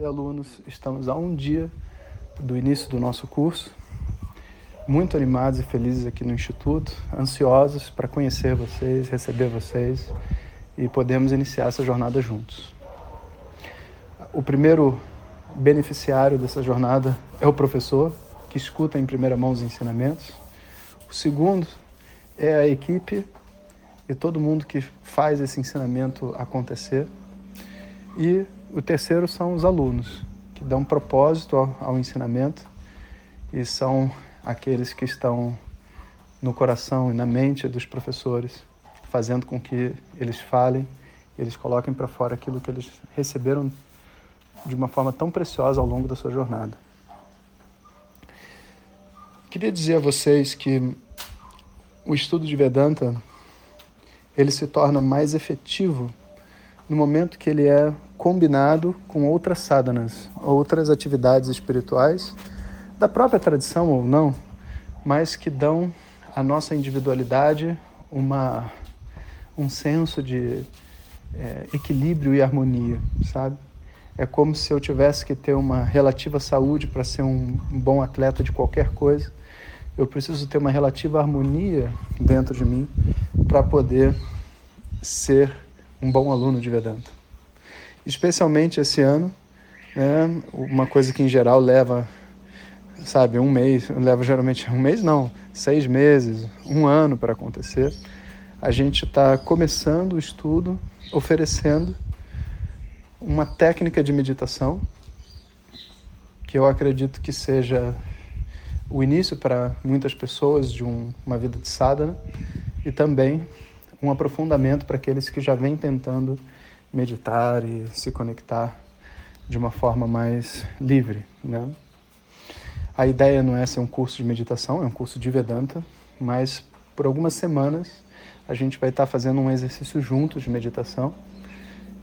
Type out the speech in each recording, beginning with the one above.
e alunos, estamos a um dia do início do nosso curso, muito animados e felizes aqui no Instituto, ansiosos para conhecer vocês, receber vocês e podermos iniciar essa jornada juntos. O primeiro beneficiário dessa jornada é o professor, que escuta em primeira mão os ensinamentos. O segundo é a equipe e todo mundo que faz esse ensinamento acontecer. E o terceiro são os alunos, que dão propósito ao, ao ensinamento e são aqueles que estão no coração e na mente dos professores, fazendo com que eles falem, eles coloquem para fora aquilo que eles receberam de uma forma tão preciosa ao longo da sua jornada. Queria dizer a vocês que o estudo de Vedanta ele se torna mais efetivo no momento que ele é combinado com outras sadhanas, outras atividades espirituais da própria tradição ou não, mas que dão à nossa individualidade uma um senso de é, equilíbrio e harmonia, sabe? É como se eu tivesse que ter uma relativa saúde para ser um, bom atleta de qualquer coisa. Eu preciso ter uma relativa harmonia dentro de mim para poder ser um bom aluno de Vedanta. Especialmente esse ano, né, uma coisa que em geral leva, sabe, um mês, leva geralmente um mês não, seis meses, um ano para acontecer. A gente está começando o estudo oferecendo uma técnica de meditação que eu acredito que seja o início para muitas pessoas de um, uma vida de sadhana e também um aprofundamento para aqueles que já vêm tentando meditar e se conectar de uma forma mais livre, né? A ideia não é ser um curso de meditação, é um curso de Vedanta, mas por algumas semanas a gente vai estar fazendo um exercício juntos de meditação,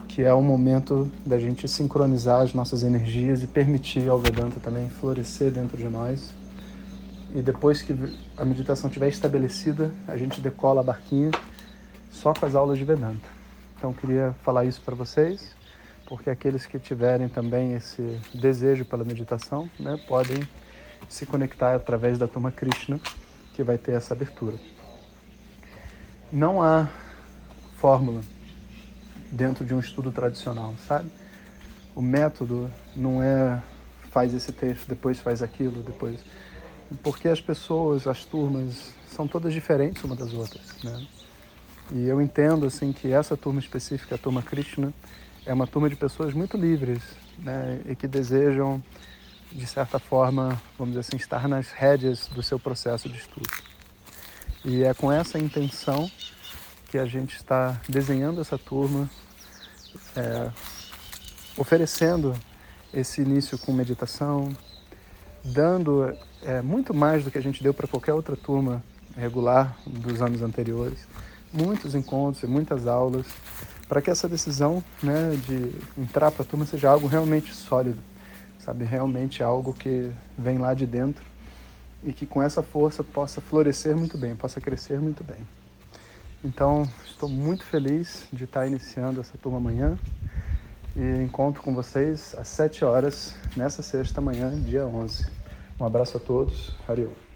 que é o momento da gente sincronizar as nossas energias e permitir ao Vedanta também florescer dentro de nós. E depois que a meditação estiver estabelecida, a gente decola a barquinha só com as aulas de Vedanta. Então queria falar isso para vocês, porque aqueles que tiverem também esse desejo pela meditação, né, podem se conectar através da turma Krishna, que vai ter essa abertura. Não há fórmula dentro de um estudo tradicional, sabe? O método não é faz esse texto, depois faz aquilo, depois. Porque as pessoas, as turmas, são todas diferentes uma das outras, né? E eu entendo assim que essa turma específica, a turma Krishna, é uma turma de pessoas muito livres, né, e que desejam de certa forma, vamos dizer assim, estar nas rédeas do seu processo de estudo. E é com essa intenção que a gente está desenhando essa turma, é, oferecendo esse início com meditação, dando é, muito mais do que a gente deu para qualquer outra turma regular dos anos anteriores muitos encontros e muitas aulas para que essa decisão né, de entrar para a turma seja algo realmente sólido, sabe? Realmente algo que vem lá de dentro e que com essa força possa florescer muito bem, possa crescer muito bem. Então, estou muito feliz de estar iniciando essa turma amanhã e encontro com vocês às 7 horas nessa sexta manhã, dia 11. Um abraço a todos. Hariom.